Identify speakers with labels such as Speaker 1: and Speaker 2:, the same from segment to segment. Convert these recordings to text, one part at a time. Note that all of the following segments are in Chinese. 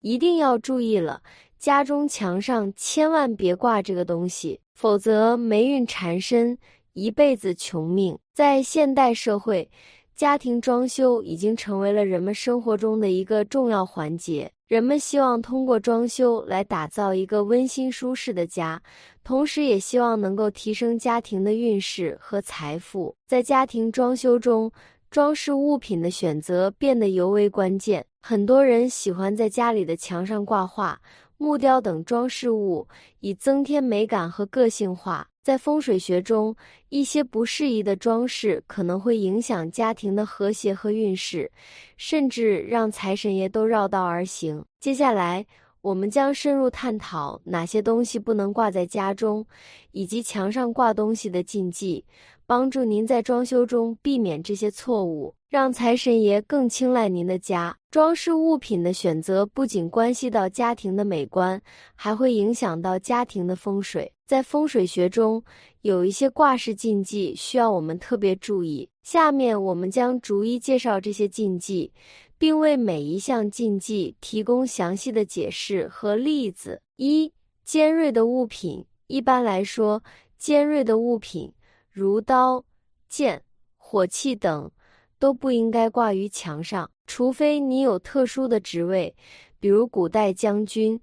Speaker 1: 一定要注意了，家中墙上千万别挂这个东西，否则霉运缠身，一辈子穷命。在现代社会，家庭装修已经成为了人们生活中的一个重要环节。人们希望通过装修来打造一个温馨舒适的家，同时也希望能够提升家庭的运势和财富。在家庭装修中，装饰物品的选择变得尤为关键。很多人喜欢在家里的墙上挂画、木雕等装饰物，以增添美感和个性化。在风水学中，一些不适宜的装饰可能会影响家庭的和谐和运势，甚至让财神爷都绕道而行。接下来，我们将深入探讨哪些东西不能挂在家中，以及墙上挂东西的禁忌。帮助您在装修中避免这些错误，让财神爷更青睐您的家。装饰物品的选择不仅关系到家庭的美观，还会影响到家庭的风水。在风水学中，有一些挂饰禁忌需要我们特别注意。下面我们将逐一介绍这些禁忌，并为每一项禁忌提供详细的解释和例子。一、尖锐的物品。一般来说，尖锐的物品。如刀、剑、火器等都不应该挂于墙上，除非你有特殊的职位，比如古代将军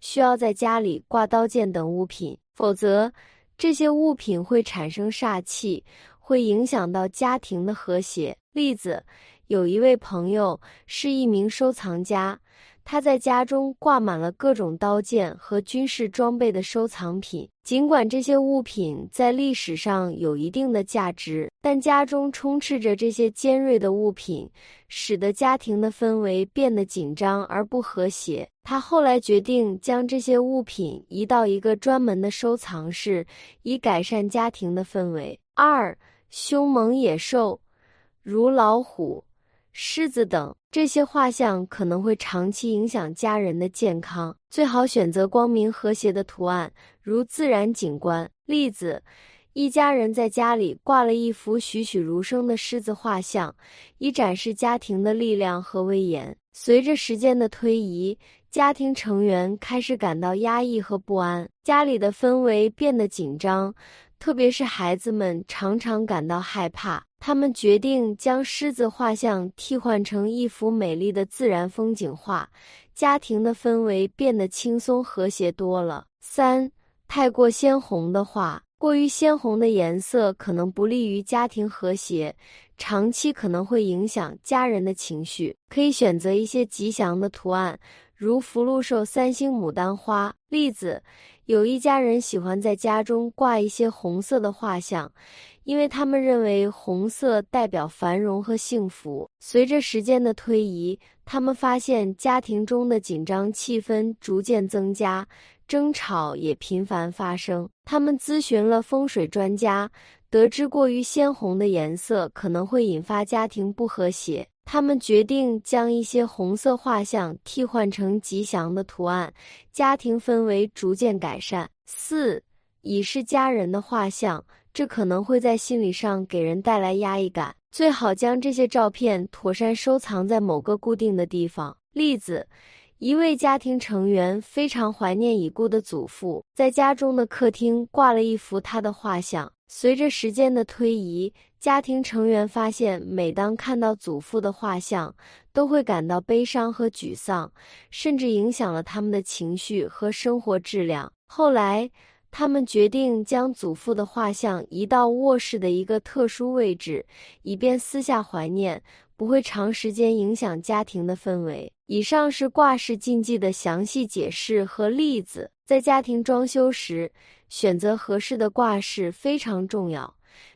Speaker 1: 需要在家里挂刀剑等物品，否则这些物品会产生煞气，会影响到家庭的和谐。例子，有一位朋友是一名收藏家。他在家中挂满了各种刀剑和军事装备的收藏品。尽管这些物品在历史上有一定的价值，但家中充斥着这些尖锐的物品，使得家庭的氛围变得紧张而不和谐。他后来决定将这些物品移到一个专门的收藏室，以改善家庭的氛围。二、凶猛野兽，如老虎。狮子等这些画像可能会长期影响家人的健康，最好选择光明和谐的图案，如自然景观。例子：一家人在家里挂了一幅栩栩如生的狮子画像，以展示家庭的力量和威严。随着时间的推移，家庭成员开始感到压抑和不安，家里的氛围变得紧张，特别是孩子们常常感到害怕。他们决定将狮子画像替换成一幅美丽的自然风景画，家庭的氛围变得轻松和谐多了。三、太过鲜红的画，过于鲜红的颜色可能不利于家庭和谐，长期可能会影响家人的情绪。可以选择一些吉祥的图案，如福禄寿三星牡丹花。例子：有一家人喜欢在家中挂一些红色的画像。因为他们认为红色代表繁荣和幸福。随着时间的推移，他们发现家庭中的紧张气氛逐渐增加，争吵也频繁发生。他们咨询了风水专家，得知过于鲜红的颜色可能会引发家庭不和谐。他们决定将一些红色画像替换成吉祥的图案，家庭氛围逐渐改善。四，已是家人的画像。这可能会在心理上给人带来压抑感，最好将这些照片妥善收藏在某个固定的地方。例子：一位家庭成员非常怀念已故的祖父，在家中的客厅挂了一幅他的画像。随着时间的推移，家庭成员发现，每当看到祖父的画像，都会感到悲伤和沮丧，甚至影响了他们的情绪和生活质量。后来，他们决定将祖父的画像移到卧室的一个特殊位置，以便私下怀念，不会长时间影响家庭的氛围。以上是挂饰禁忌的详细解释和例子。在家庭装修时，选择合适的挂饰非常重要，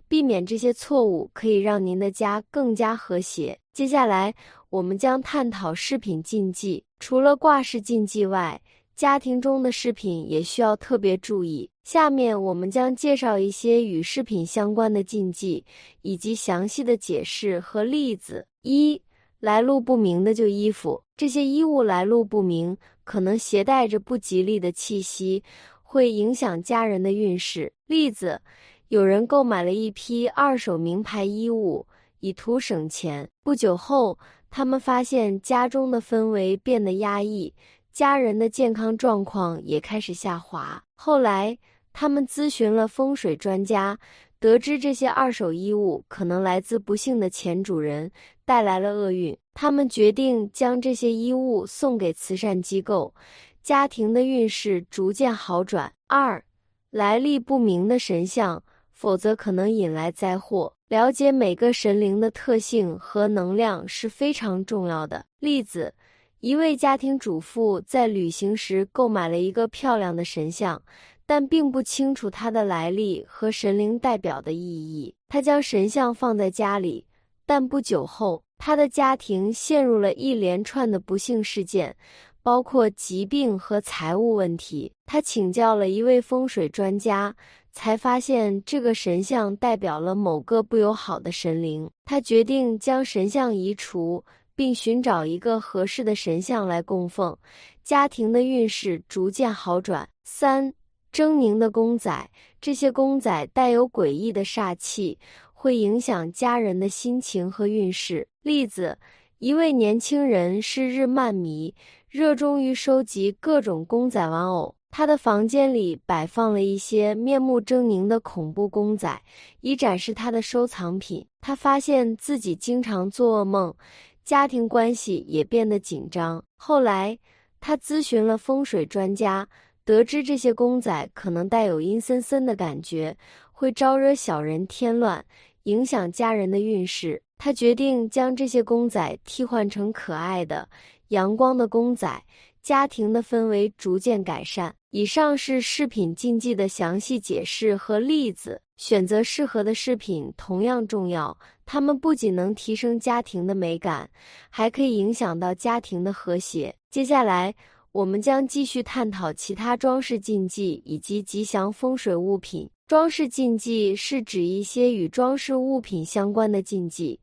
Speaker 1: 避免这些错误可以让您的家更加和谐。接下来，我们将探讨饰品禁忌。除了挂饰禁忌外，家庭中的饰品也需要特别注意。下面我们将介绍一些与饰品相关的禁忌，以及详细的解释和例子。一、来路不明的旧衣服，这些衣物来路不明，可能携带着不吉利的气息，会影响家人的运势。例子：有人购买了一批二手名牌衣物，以图省钱。不久后，他们发现家中的氛围变得压抑。家人的健康状况也开始下滑。后来，他们咨询了风水专家，得知这些二手衣物可能来自不幸的前主人，带来了厄运。他们决定将这些衣物送给慈善机构，家庭的运势逐渐好转。二，来历不明的神像，否则可能引来灾祸。了解每个神灵的特性和能量是非常重要的。例子：一位家庭主妇在旅行时购买了一个漂亮的神像，但并不清楚它的来历和神灵代表的意义。她将神像放在家里，但不久后，她的家庭陷入了一连串的不幸事件，包括疾病和财务问题。她请教了一位风水专家。才发现这个神像代表了某个不友好的神灵，他决定将神像移除，并寻找一个合适的神像来供奉。家庭的运势逐渐好转。三，狰狞的公仔，这些公仔带有诡异的煞气，会影响家人的心情和运势。例子：一位年轻人是日漫迷，热衷于收集各种公仔玩偶。他的房间里摆放了一些面目狰狞的恐怖公仔，以展示他的收藏品。他发现自己经常做噩梦，家庭关系也变得紧张。后来，他咨询了风水专家，得知这些公仔可能带有阴森森的感觉，会招惹小人添乱，影响家人的运势。他决定将这些公仔替换成可爱的、阳光的公仔。家庭的氛围逐渐改善。以上是饰品禁忌的详细解释和例子。选择适合的饰品同样重要，它们不仅能提升家庭的美感，还可以影响到家庭的和谐。接下来，我们将继续探讨其他装饰禁忌以及吉祥风水物品。装饰禁忌是指一些与装饰物品相关的禁忌。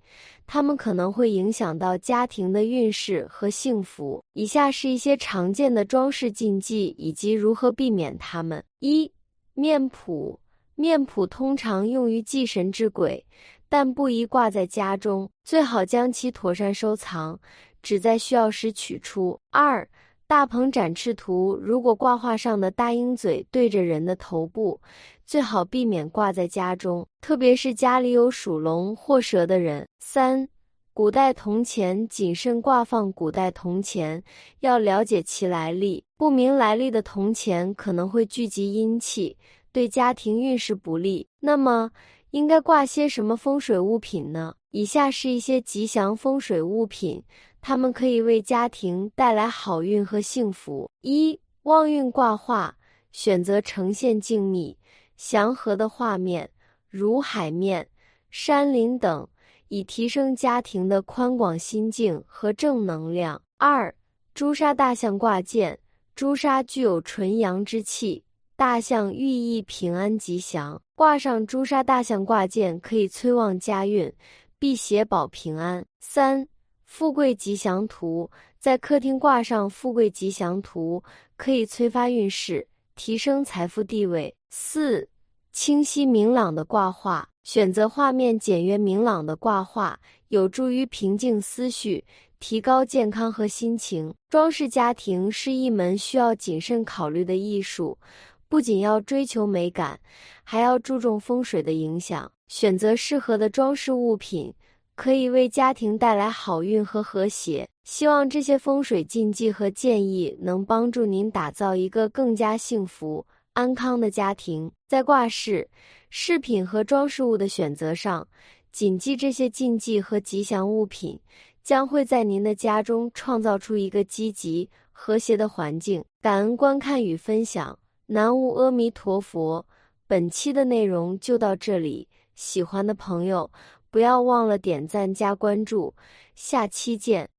Speaker 1: 它们可能会影响到家庭的运势和幸福。以下是一些常见的装饰禁忌以及如何避免它们：一、面谱。面谱通常用于祭神之鬼，但不宜挂在家中，最好将其妥善收藏，只在需要时取出。二、大鹏展翅图。如果挂画上的大鹰嘴对着人的头部，最好避免挂在家中，特别是家里有属龙或蛇的人。三、古代铜钱，谨慎挂放古代铜钱，要了解其来历。不明来历的铜钱可能会聚集阴气，对家庭运势不利。那么，应该挂些什么风水物品呢？以下是一些吉祥风水物品，它们可以为家庭带来好运和幸福。一、旺运挂画，选择呈现静谧。祥和的画面，如海面、山林等，以提升家庭的宽广心境和正能量。二、朱砂大象挂件，朱砂具有纯阳之气，大象寓意平安吉祥。挂上朱砂大象挂件，可以催旺家运，辟邪保平安。三、富贵吉祥图，在客厅挂上富贵吉祥图，可以催发运势。提升财富地位。四、清晰明朗的挂画，选择画面简约明朗的挂画，有助于平静思绪，提高健康和心情。装饰家庭是一门需要谨慎考虑的艺术，不仅要追求美感，还要注重风水的影响。选择适合的装饰物品，可以为家庭带来好运和和谐。希望这些风水禁忌和建议能帮助您打造一个更加幸福、安康的家庭。在挂饰、饰品和装饰物的选择上，谨记这些禁忌和吉祥物品，将会在您的家中创造出一个积极、和谐的环境。感恩观看与分享，南无阿弥陀佛。本期的内容就到这里，喜欢的朋友不要忘了点赞加关注，下期见。